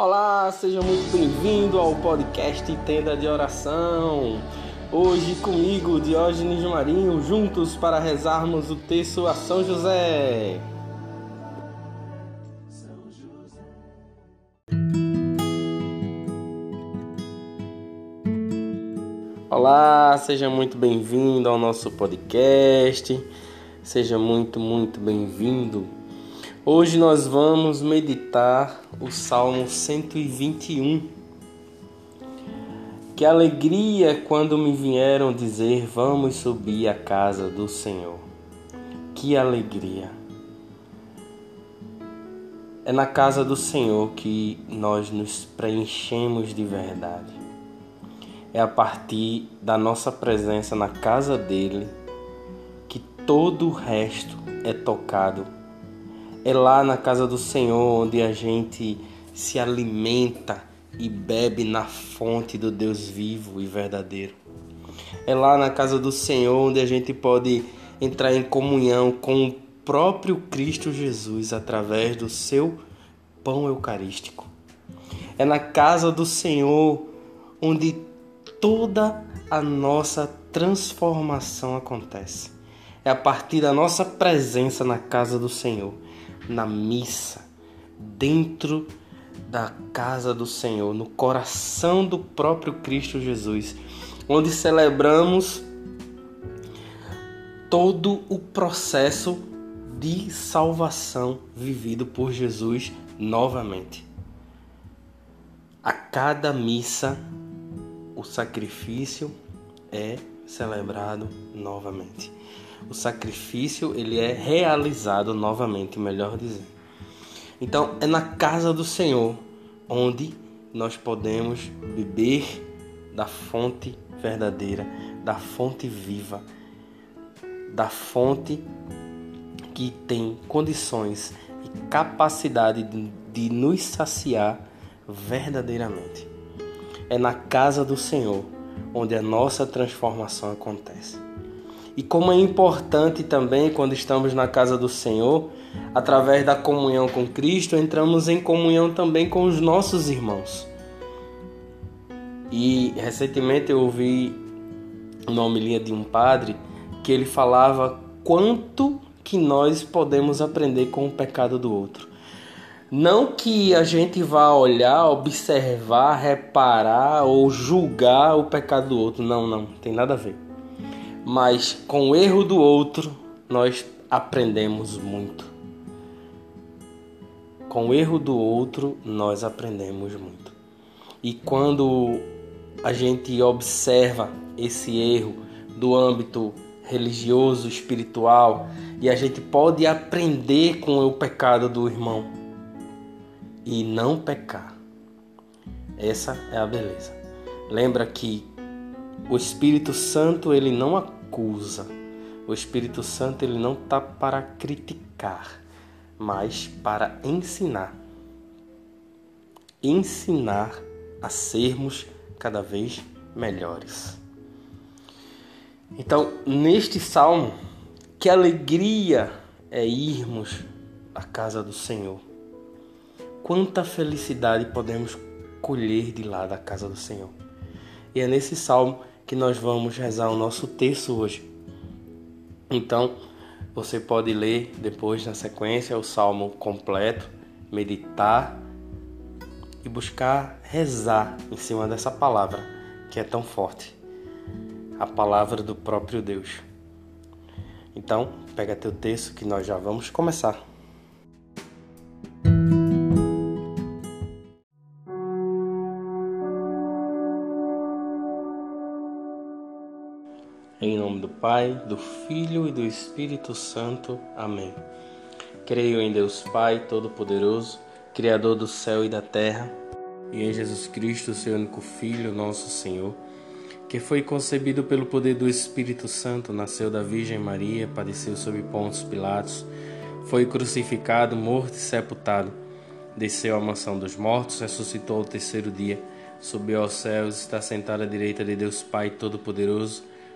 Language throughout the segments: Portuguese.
Olá, seja muito bem-vindo ao podcast Tenda de Oração. Hoje comigo, Diógenes Marinho, juntos para rezarmos o texto a São José. Olá, seja muito bem-vindo ao nosso podcast. Seja muito, muito bem-vindo. Hoje nós vamos meditar o Salmo 121. Que alegria quando me vieram dizer: Vamos subir à casa do Senhor. Que alegria! É na casa do Senhor que nós nos preenchemos de verdade. É a partir da nossa presença na casa dele que todo o resto é tocado. É lá na casa do Senhor onde a gente se alimenta e bebe na fonte do Deus vivo e verdadeiro. É lá na casa do Senhor onde a gente pode entrar em comunhão com o próprio Cristo Jesus através do seu pão eucarístico. É na casa do Senhor onde toda a nossa transformação acontece. É a partir da nossa presença na casa do Senhor, na missa, dentro da casa do Senhor, no coração do próprio Cristo Jesus, onde celebramos todo o processo de salvação vivido por Jesus novamente. A cada missa, o sacrifício é celebrado novamente. O sacrifício ele é realizado novamente, melhor dizendo. Então, é na casa do Senhor onde nós podemos beber da fonte verdadeira, da fonte viva, da fonte que tem condições e capacidade de, de nos saciar verdadeiramente. É na casa do Senhor onde a nossa transformação acontece. E como é importante também quando estamos na casa do Senhor, através da comunhão com Cristo, entramos em comunhão também com os nossos irmãos. E recentemente eu ouvi uma homilia de um padre que ele falava quanto que nós podemos aprender com o pecado do outro. Não que a gente vá olhar, observar, reparar ou julgar o pecado do outro. Não, não, tem nada a ver. Mas com o erro do outro, nós aprendemos muito. Com o erro do outro, nós aprendemos muito. E quando a gente observa esse erro do âmbito religioso, espiritual, e a gente pode aprender com o pecado do irmão e não pecar. Essa é a beleza. Lembra que o Espírito Santo ele não acusa. O Espírito Santo ele não está para criticar, mas para ensinar. Ensinar a sermos cada vez melhores. Então, neste salmo, que alegria é irmos à casa do Senhor. Quanta felicidade podemos colher de lá da casa do Senhor. E é nesse salmo que nós vamos rezar o nosso texto hoje. Então, você pode ler depois na sequência o salmo completo, meditar e buscar rezar em cima dessa palavra que é tão forte a palavra do próprio Deus. Então, pega teu texto que nós já vamos começar. Nome do Pai, do Filho e do Espírito Santo. Amém. Creio em Deus Pai Todo-Poderoso, Criador do céu e da terra e em Jesus Cristo, seu único Filho, nosso Senhor, que foi concebido pelo poder do Espírito Santo, nasceu da Virgem Maria, padeceu sob Pontos Pilatos, foi crucificado, morto e sepultado, desceu à mansão dos mortos, ressuscitou ao terceiro dia, subiu aos céus, está sentado à direita de Deus Pai Todo-Poderoso,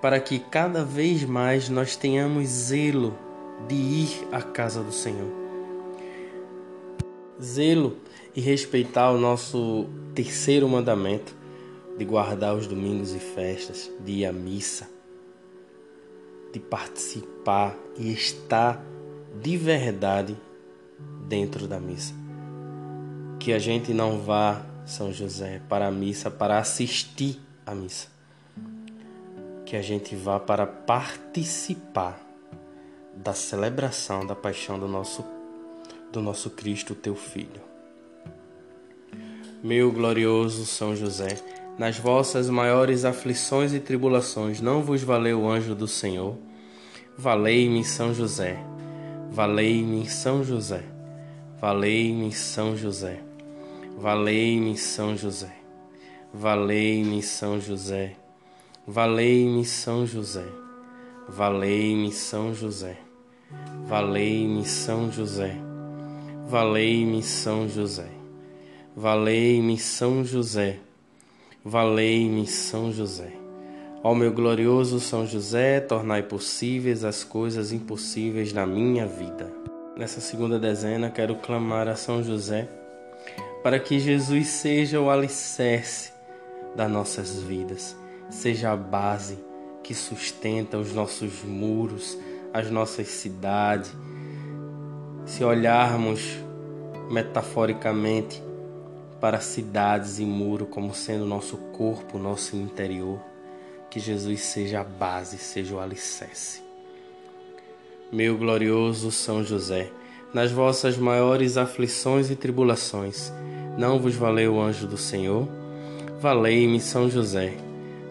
para que cada vez mais nós tenhamos zelo de ir à casa do Senhor. Zelo e respeitar o nosso terceiro mandamento de guardar os domingos e festas, de ir à missa, de participar e estar de verdade dentro da missa. Que a gente não vá, São José, para a missa para assistir à missa. Que a gente vá para participar da celebração da paixão do nosso, do nosso Cristo, teu Filho. Meu glorioso São José, nas vossas maiores aflições e tribulações, não vos valeu o anjo do Senhor? Valei-me, São José, valei-me, São José, valei-me, São José, valei-me, São José, valei-me, São José, valei-me, São José. Valei-me São José. Valei-me São José. Valei-me São José. Valei-me São José. Valei-me São José. Ó meu glorioso São José, tornai possíveis as coisas impossíveis na minha vida. Nessa segunda dezena, quero clamar a São José para que Jesus seja o alicerce das nossas vidas, seja a base que sustenta os nossos muros, as nossas cidades. Se olharmos metaforicamente para cidades e muro como sendo nosso corpo, nosso interior, que Jesus seja a base, seja o alicerce. Meu glorioso São José, nas vossas maiores aflições e tribulações, não vos valeu o anjo do Senhor? Valei-me São José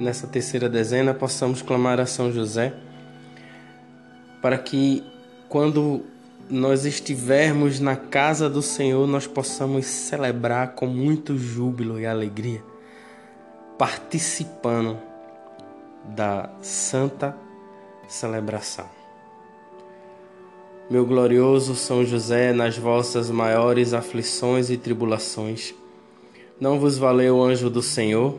nessa terceira dezena, possamos clamar a São José para que, quando nós estivermos na casa do Senhor, nós possamos celebrar com muito júbilo e alegria, participando da santa celebração. Meu glorioso São José, nas vossas maiores aflições e tribulações, não vos valeu o anjo do Senhor?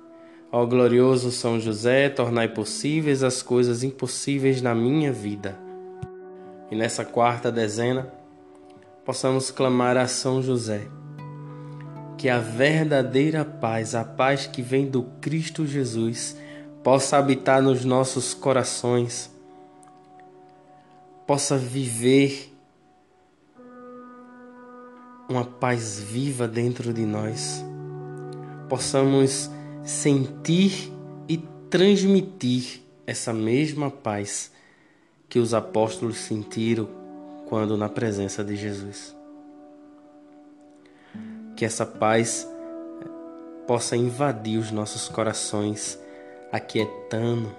Ó glorioso São José, tornai possíveis as coisas impossíveis na minha vida. E nessa quarta dezena, possamos clamar a São José, que a verdadeira paz, a paz que vem do Cristo Jesus, possa habitar nos nossos corações, possa viver uma paz viva dentro de nós, possamos sentir e transmitir essa mesma paz que os apóstolos sentiram quando na presença de Jesus. Que essa paz possa invadir os nossos corações, aquietando,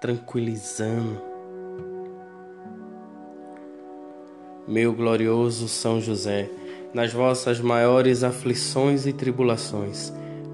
tranquilizando. Meu glorioso São José, nas vossas maiores aflições e tribulações,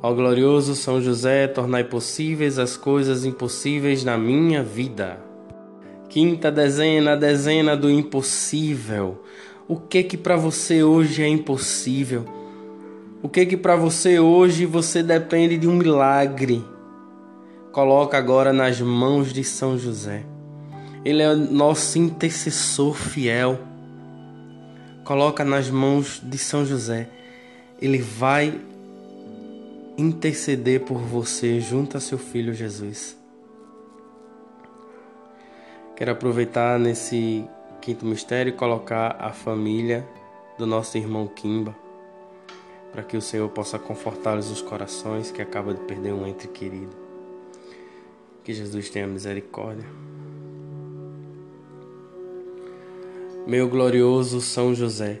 Ó glorioso São José, tornai possíveis as coisas impossíveis na minha vida. Quinta dezena, dezena do impossível. O que que para você hoje é impossível? O que que para você hoje você depende de um milagre? Coloca agora nas mãos de São José. Ele é nosso intercessor fiel. Coloca nas mãos de São José. Ele vai interceder por você junto a seu filho Jesus. Quero aproveitar nesse quinto mistério e colocar a família do nosso irmão Kimba, para que o Senhor possa confortar-lhes os corações que acaba de perder um ente querido. Que Jesus tenha misericórdia. Meu glorioso São José,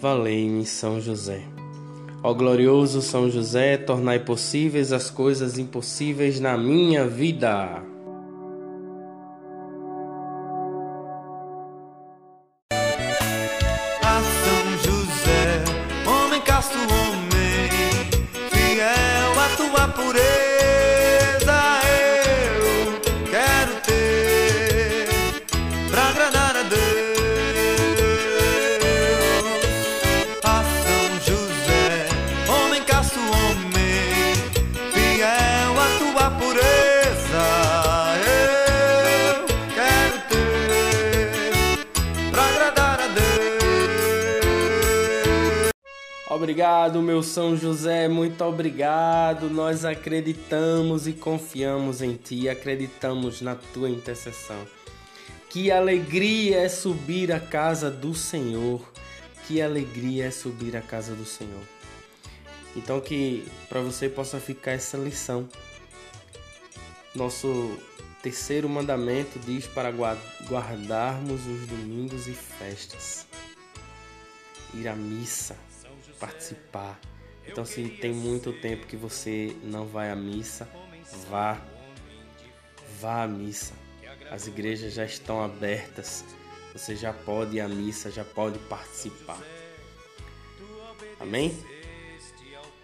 Valei-me, São José. Ó glorioso São José, tornai possíveis as coisas impossíveis na minha vida. Obrigado, meu São José, muito obrigado. Nós acreditamos e confiamos em Ti, acreditamos na Tua intercessão. Que alegria é subir à casa do Senhor. Que alegria é subir à casa do Senhor. Então que para você possa ficar essa lição. Nosso terceiro mandamento diz para guardarmos os domingos e festas. Ir à missa participar. Então, se tem muito tempo que você não vai à missa, vá. Vá à missa. As igrejas já estão abertas. Você já pode ir à missa, já pode participar. Amém?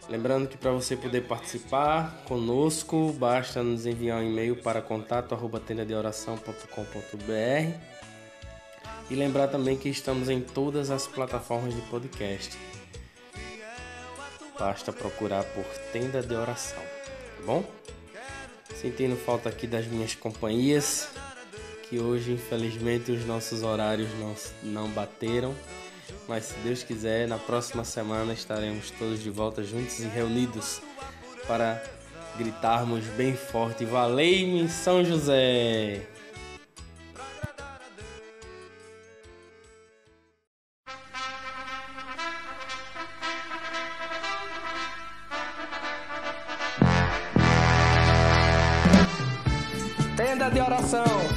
Lembrando que para você poder participar conosco, basta nos enviar um e-mail para contato@tendadeoração.com.br. E lembrar também que estamos em todas as plataformas de podcast. Basta procurar por tenda de oração, tá bom? Sentindo falta aqui das minhas companhias, que hoje infelizmente os nossos horários não, não bateram, mas se Deus quiser, na próxima semana estaremos todos de volta juntos e reunidos para gritarmos bem forte: Valei-me São José! De oração.